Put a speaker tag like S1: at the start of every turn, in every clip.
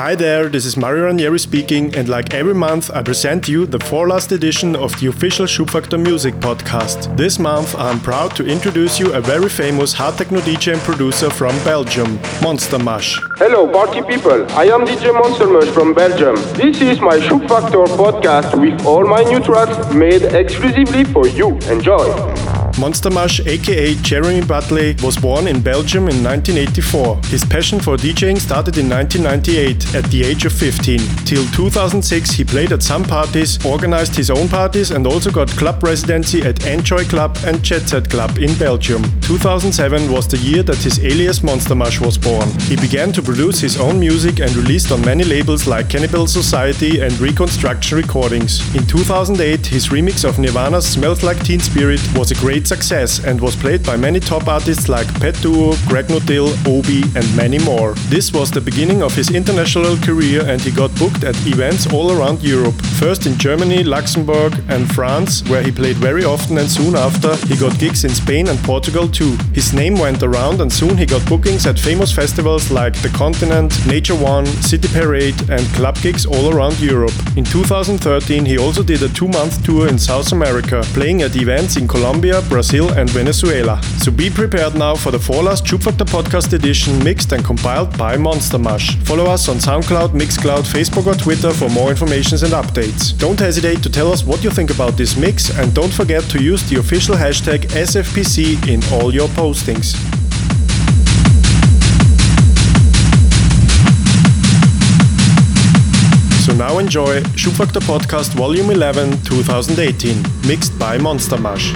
S1: Hi there, this is Mario Ranieri speaking, and like every month, I present you the four last edition of the official Schubfaktor Music podcast. This month, I'm proud to introduce you a very famous hard techno DJ and producer from Belgium, Monster Mush.
S2: Hello, party people. I am DJ Monster Mush from Belgium. This is my Schubfaktor podcast with all my new tracks made exclusively for you. Enjoy.
S1: Monster Mush, aka Jeremy Butley, was born in Belgium in 1984. His passion for DJing started in 1998 at the age of 15. Till 2006, he played at some parties, organized his own parties, and also got club residency at Enjoy Club and Jet Set Club in Belgium. 2007 was the year that his alias Monster Mush was born. He began to produce his own music and released on many labels like Cannibal Society and Reconstruction Recordings. In 2008, his remix of Nirvana's Smells Like Teen Spirit was a great success and was played by many top artists like Pet Duo, Greg Notill, Obi, and many more. This was the beginning of his international career and he got booked at events all around Europe. First in Germany, Luxembourg, and France, where he played very often, and soon after, he got gigs in Spain and Portugal too. His name went around, and soon he got bookings at famous festivals like The Continent, Nature One, City Parade, and club gigs all around Europe. In 2013, he also did a two month tour in South America, playing at events in Colombia, Brazil, and Venezuela. So be prepared now for the four last Schubfaktor podcast edition mixed and compiled by Monster Mush. Follow us on SoundCloud, Mixcloud, Facebook, or Twitter for more information and updates. Don't hesitate to tell us what you think about this mix, and don't forget to use the official hashtag SFPC in all your postings. So now enjoy Schubfaktor Podcast Volume 11 2018, mixed by Monster Mush.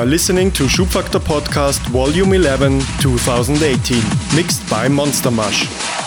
S1: Are listening to Schubfaktor Podcast Volume 11 2018, mixed by Monster Mush.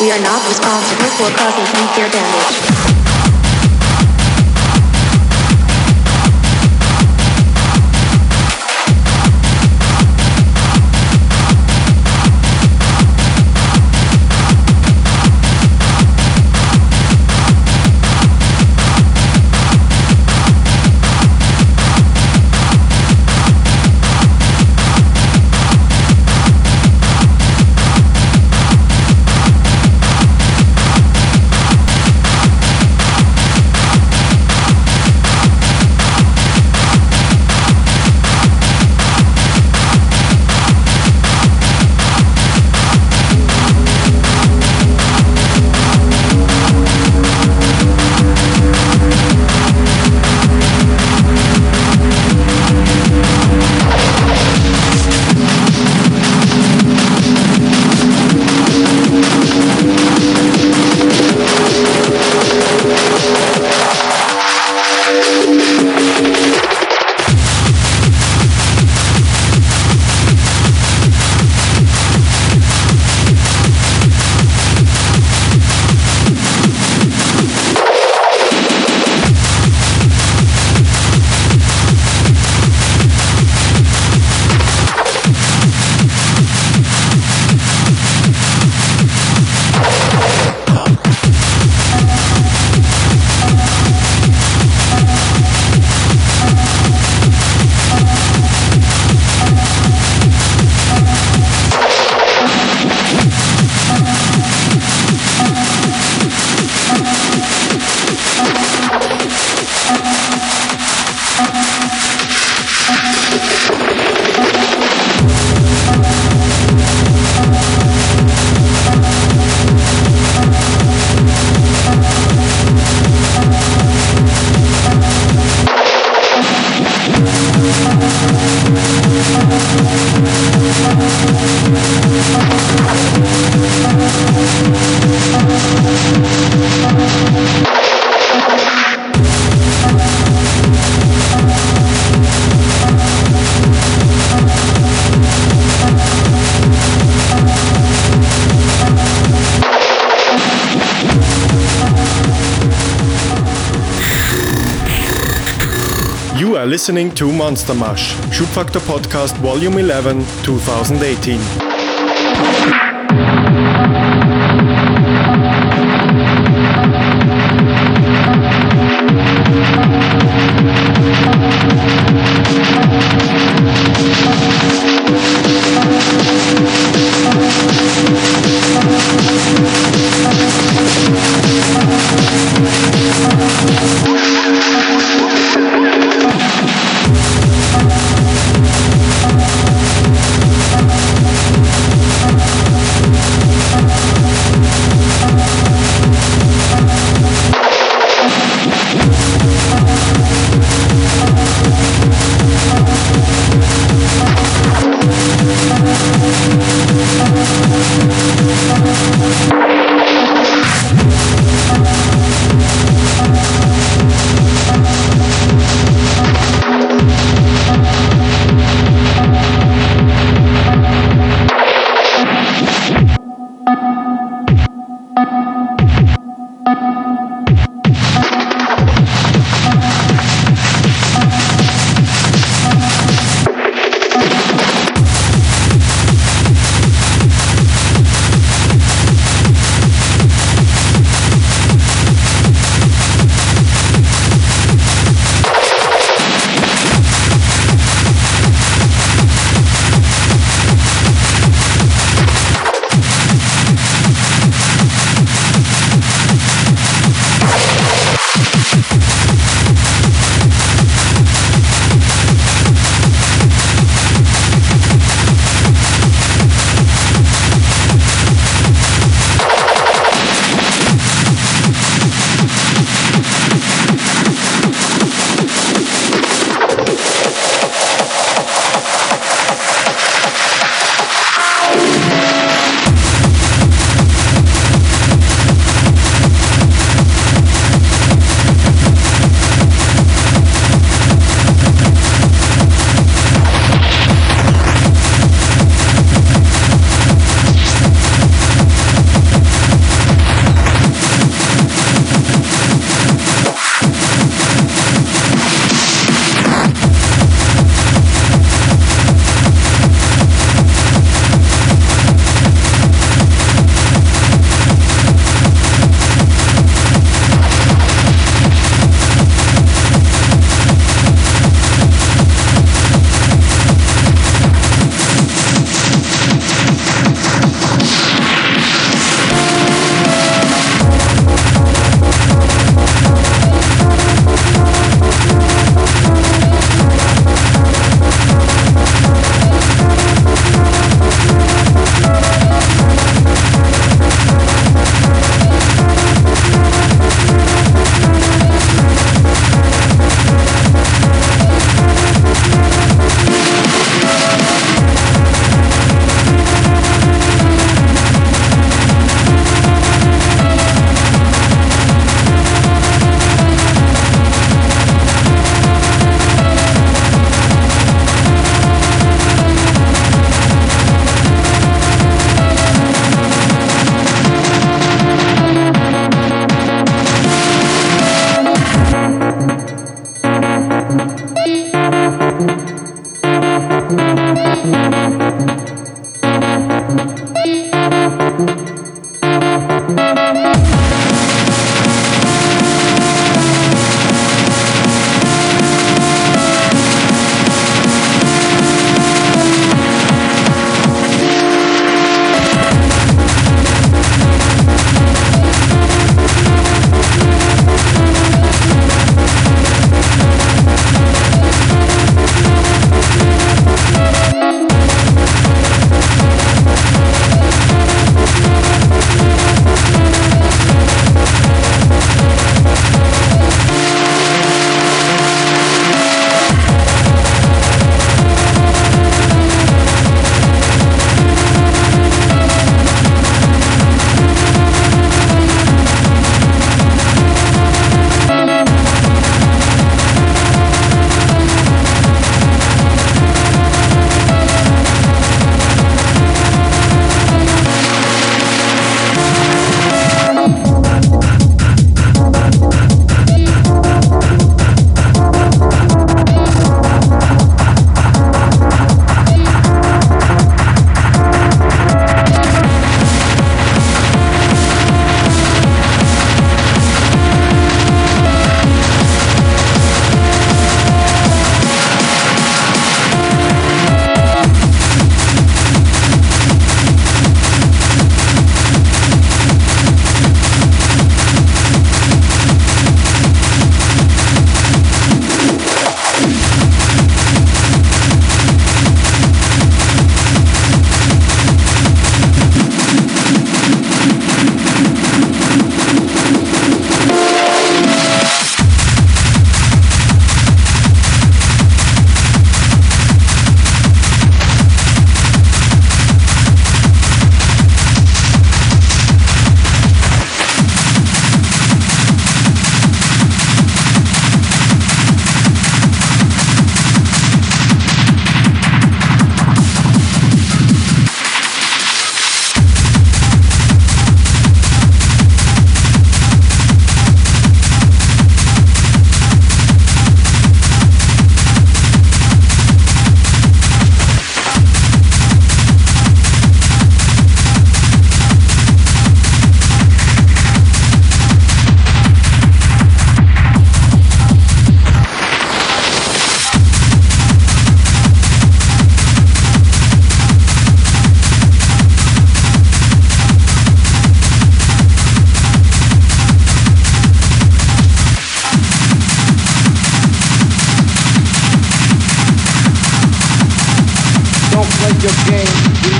S3: We are not responsible for causing any damage.
S1: Listening to Monster Mush, Schubfaktor Podcast Volume 11, 2018.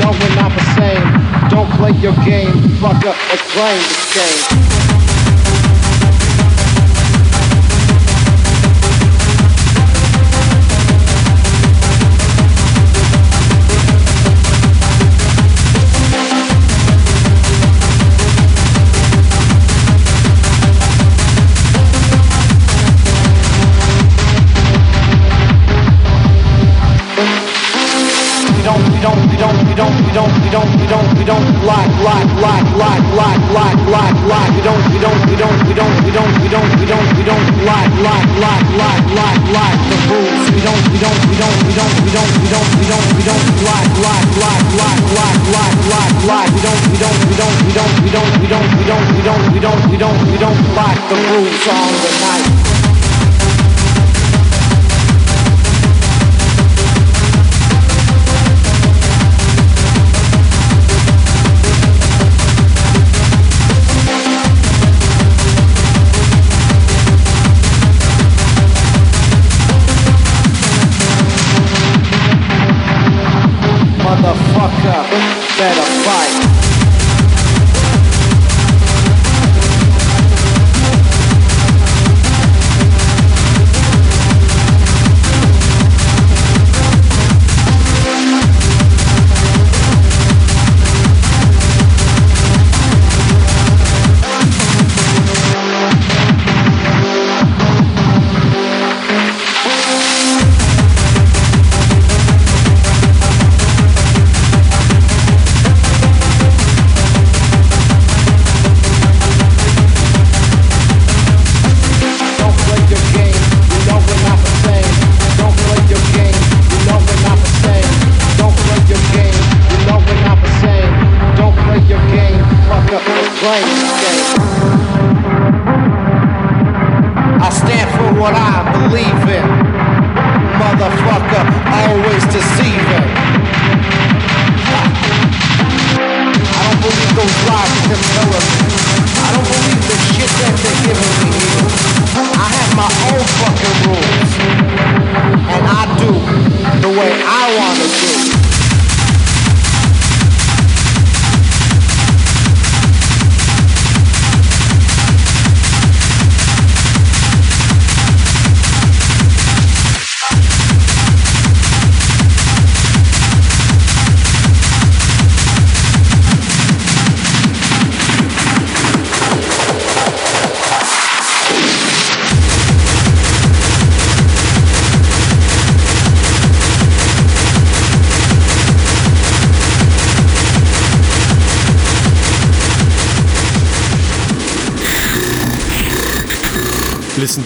S4: Know we're not the same. Don't play your game, fucker, and claim the same. Don't, we don't, we don't, we don't, we don't we don't like like, like, like, like, like, like, like. We don't, we don't, we don't, we don't, we don't, we don't, we don't, we don't like, like, like, like, like, like the rules. We don't, we don't, we don't, we don't, we don't, we don't, we don't, we don't like, like, like, like, like, like, like, like. We don't, we don't, we don't, we don't, we don't, we don't, we don't, we don't, we don't, we don't, we don't like the rules on the night.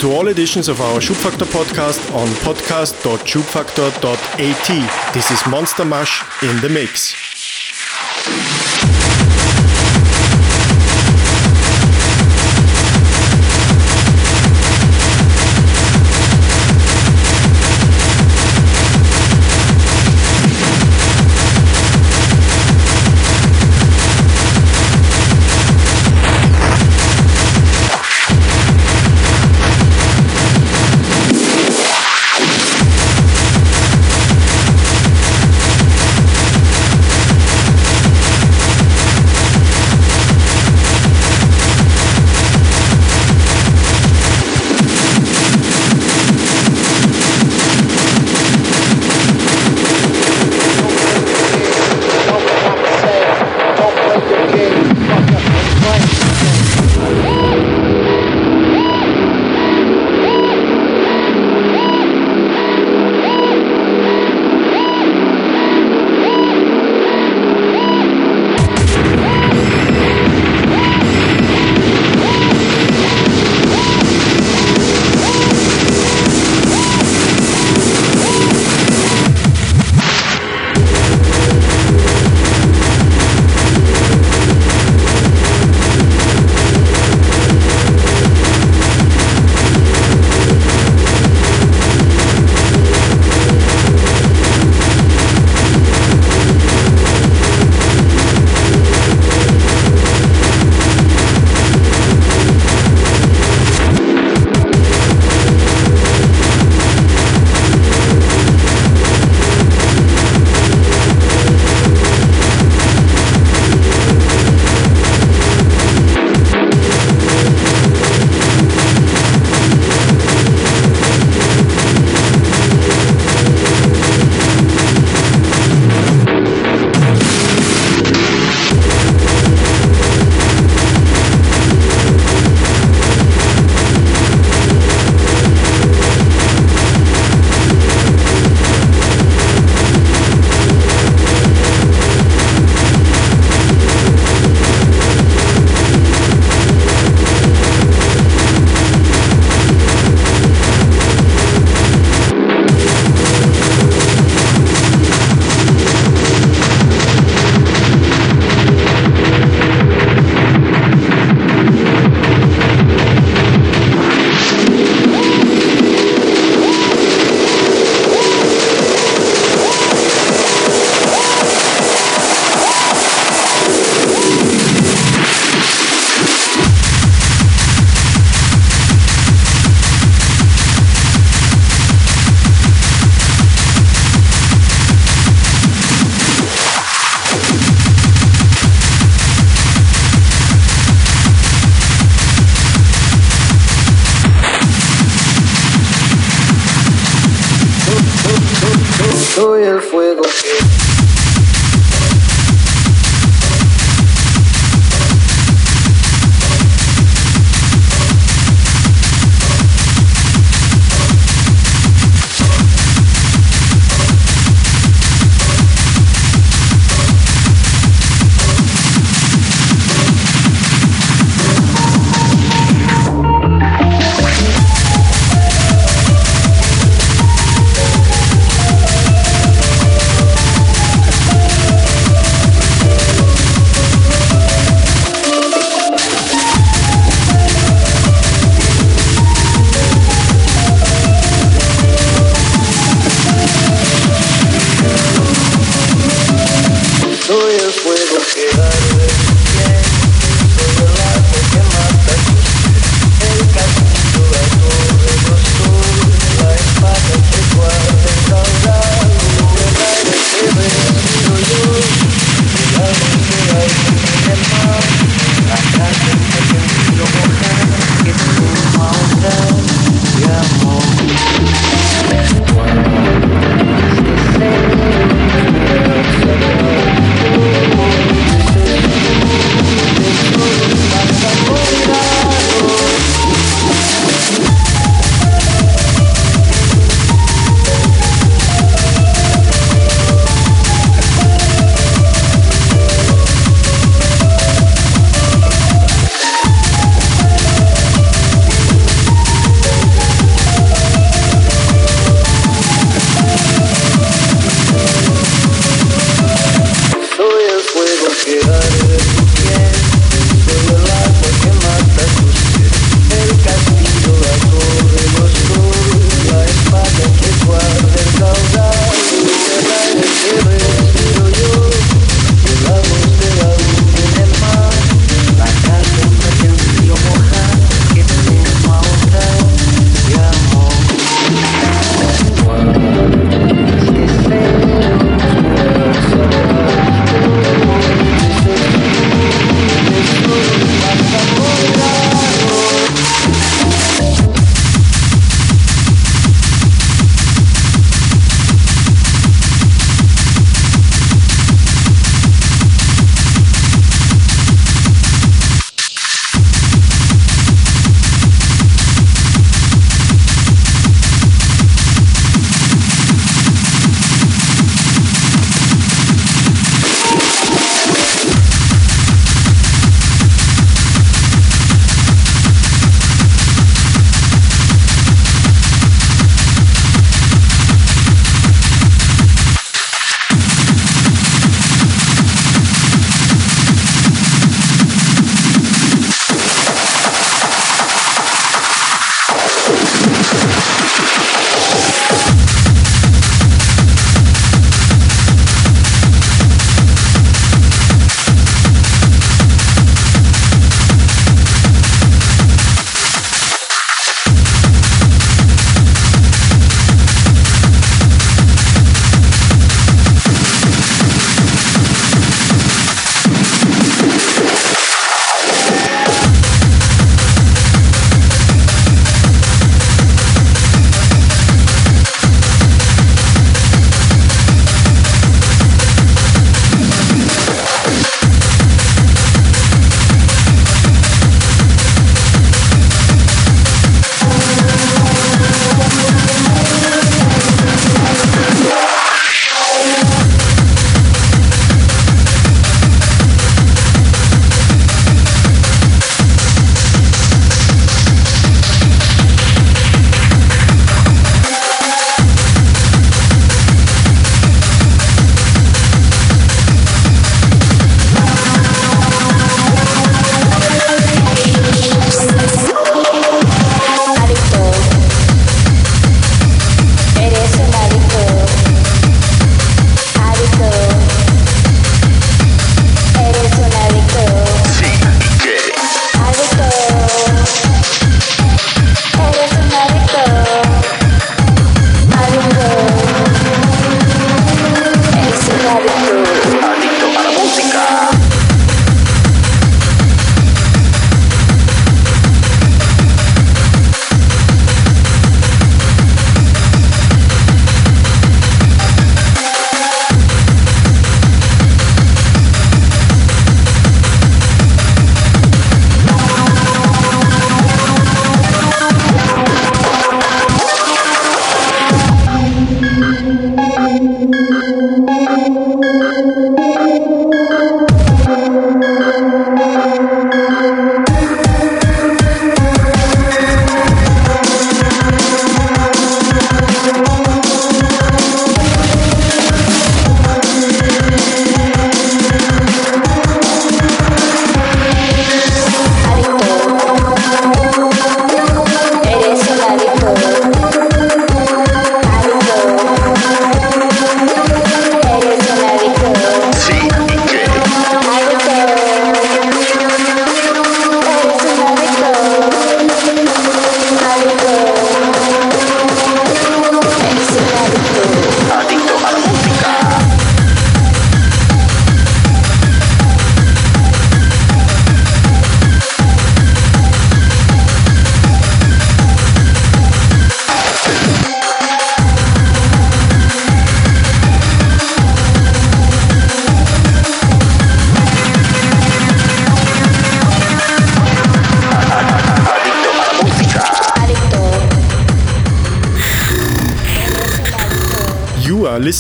S1: To all editions of our Schubfaktor podcast on podcast.schubfaktor.at. This is Monster Mush in the mix.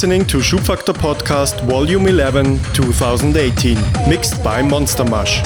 S1: Listening to Schubfaktor Podcast Volume 11 2018, mixed by Monster Mush.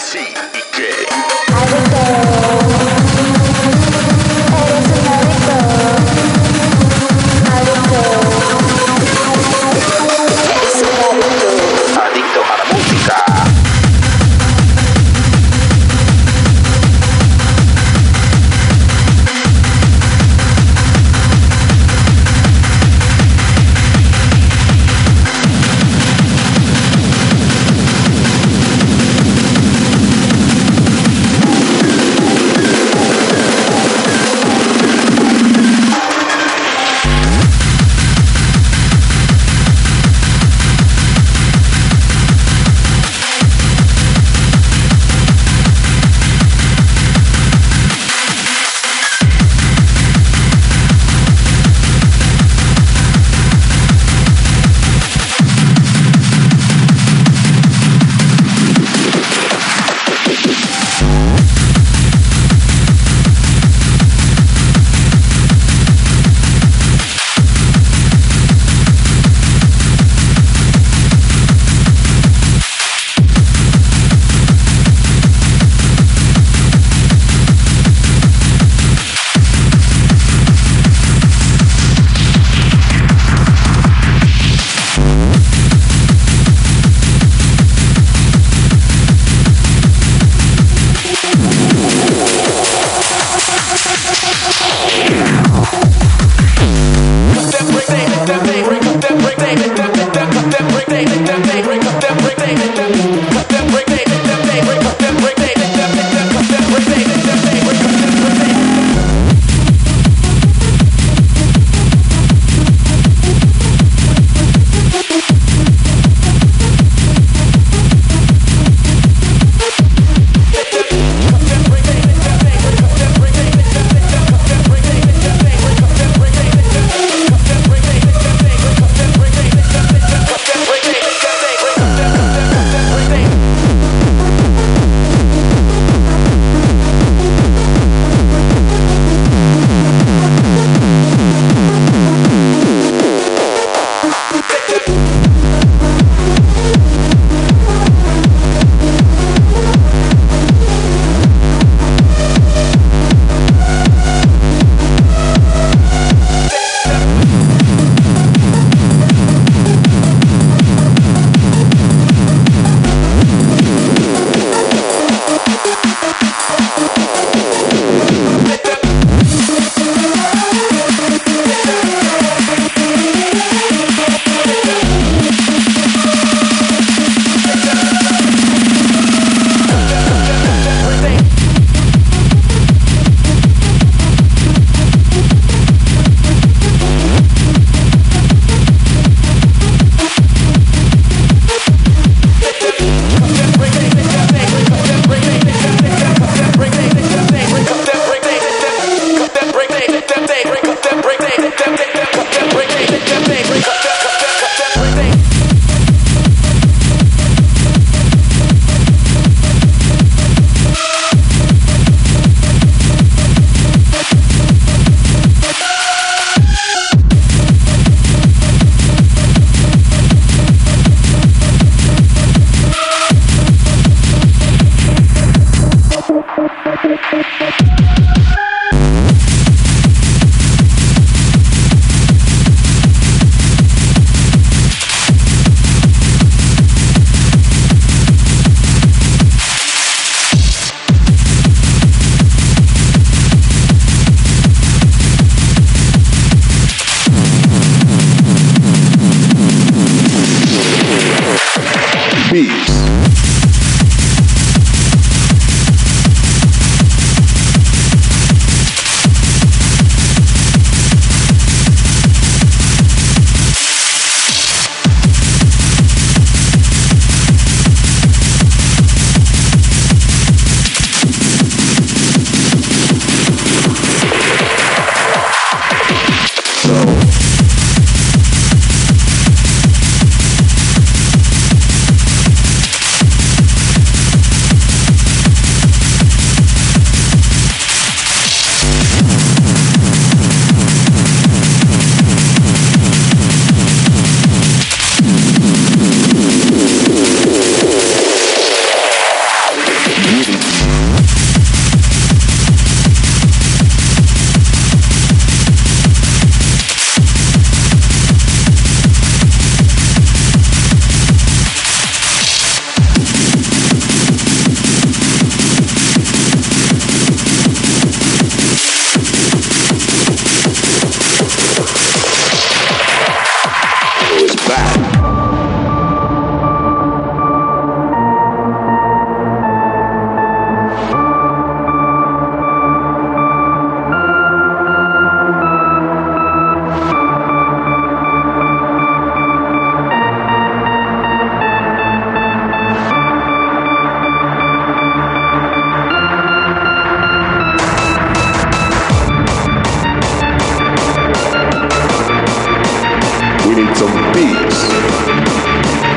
S1: need some beats.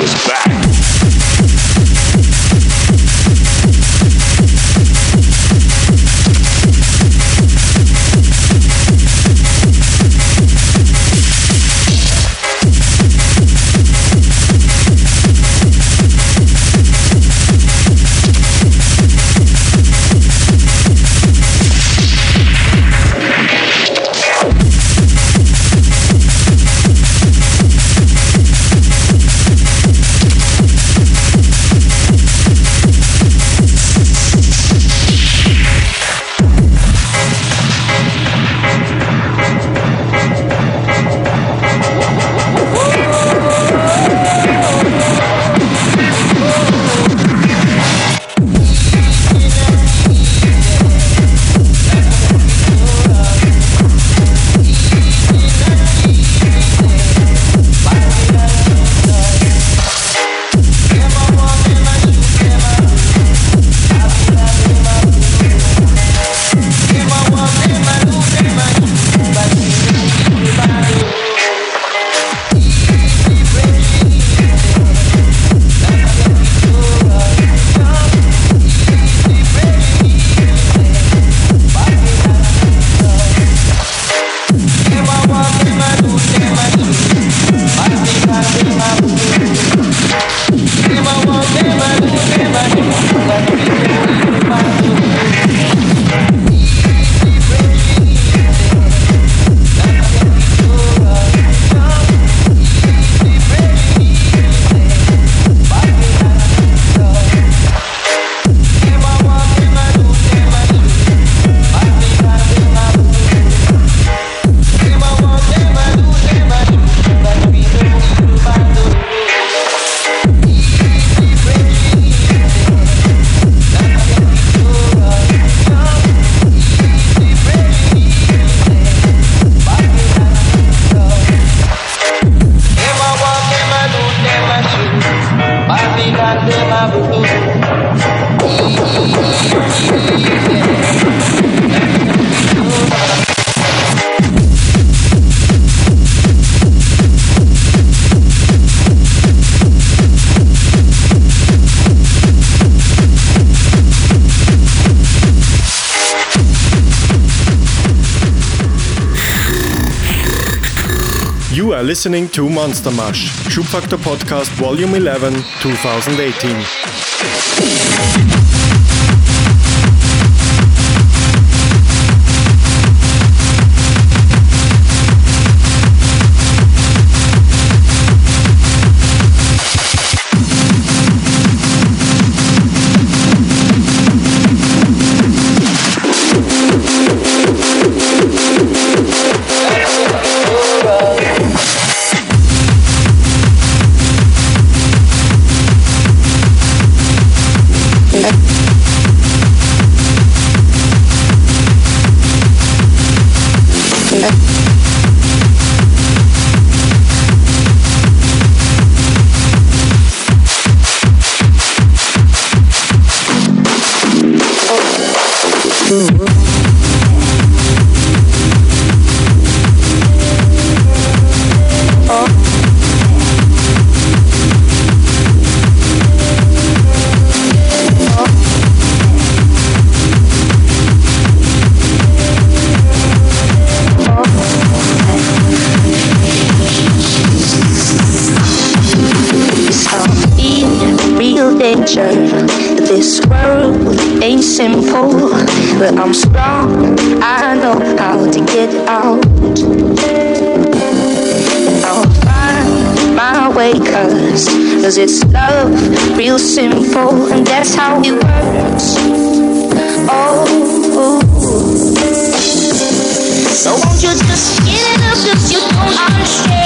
S1: is back. Listening to Monster Mush, Schubfaktor Podcast Volume 11, 2018.
S5: Cause it's love, real simple, and that's how it works. Oh, so won't you just get it up if you don't understand?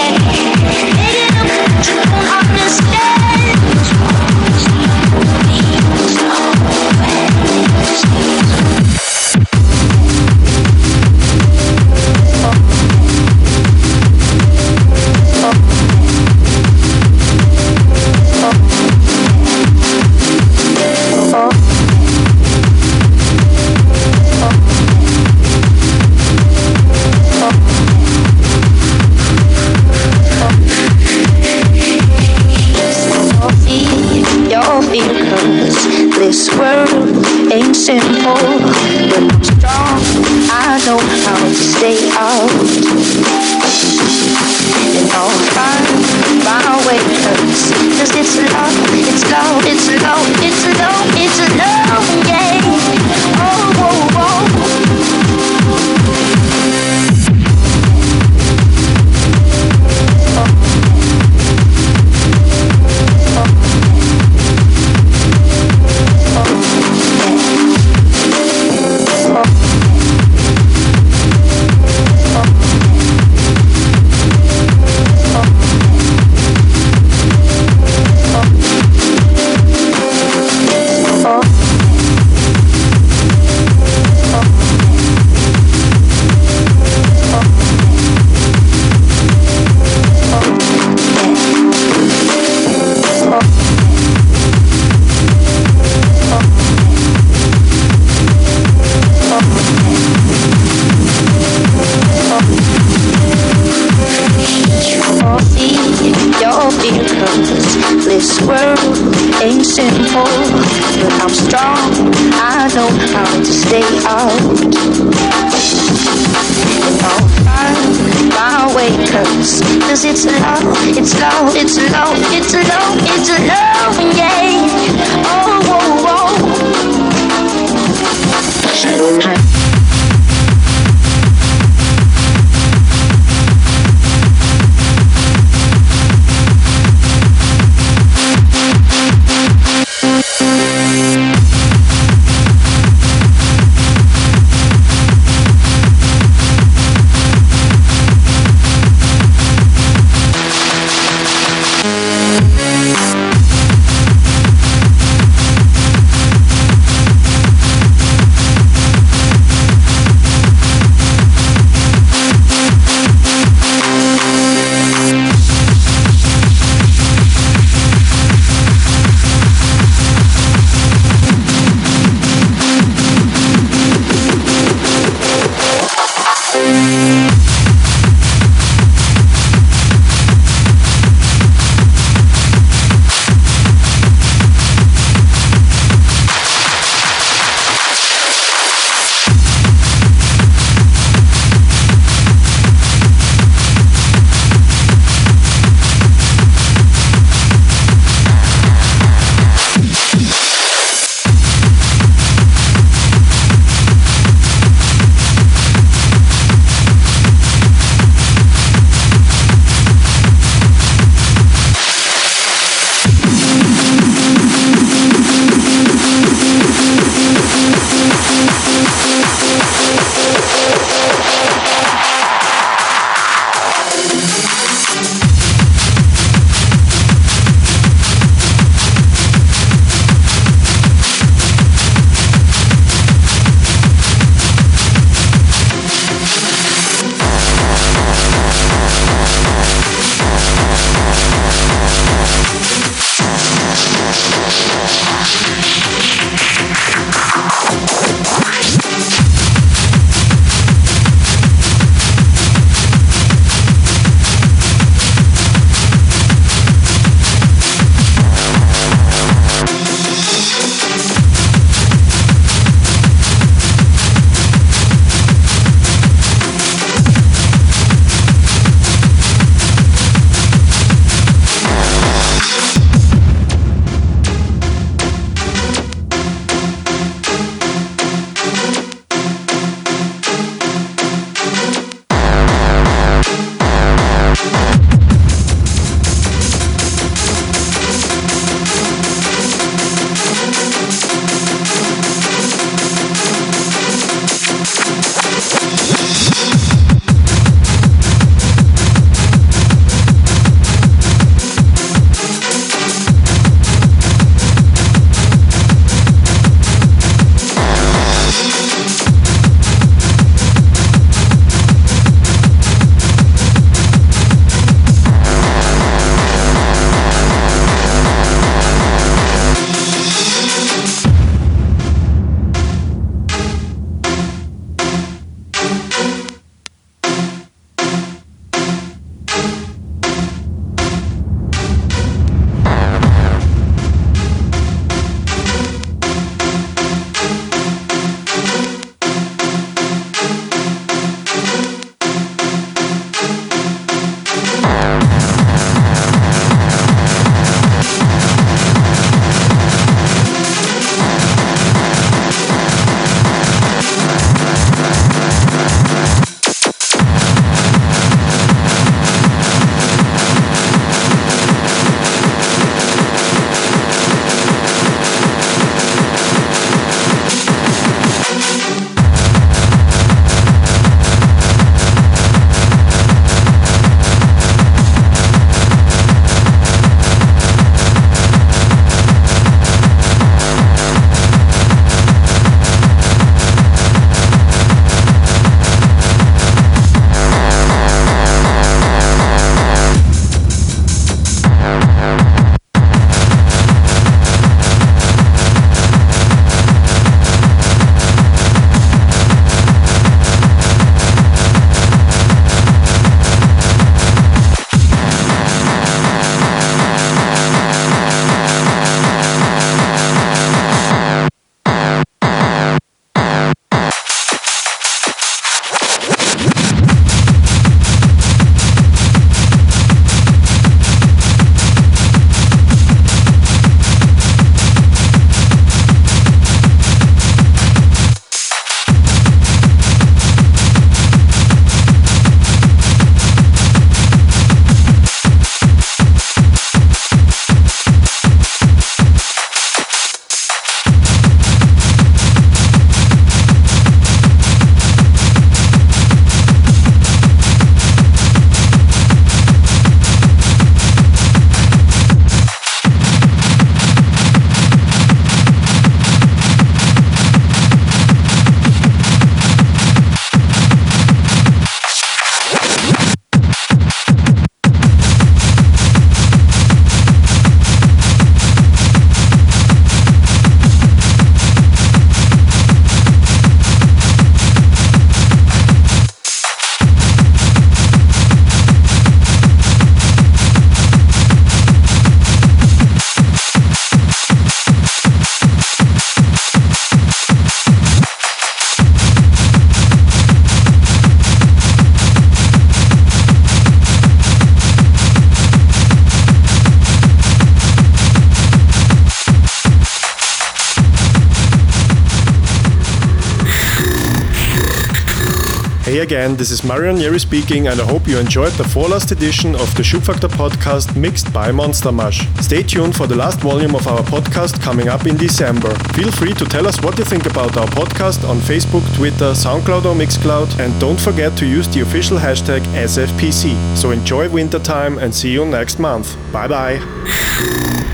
S1: Again, this is Marion Yeri speaking, and I hope you enjoyed the four last edition of the Schubfaktor podcast mixed by Monster Mush. Stay tuned for the last volume of our podcast coming up in December. Feel free to tell us what you think about our podcast on Facebook, Twitter, SoundCloud, or Mixcloud, and don't forget to use the official hashtag SFPC. So enjoy wintertime and see you next month. Bye bye.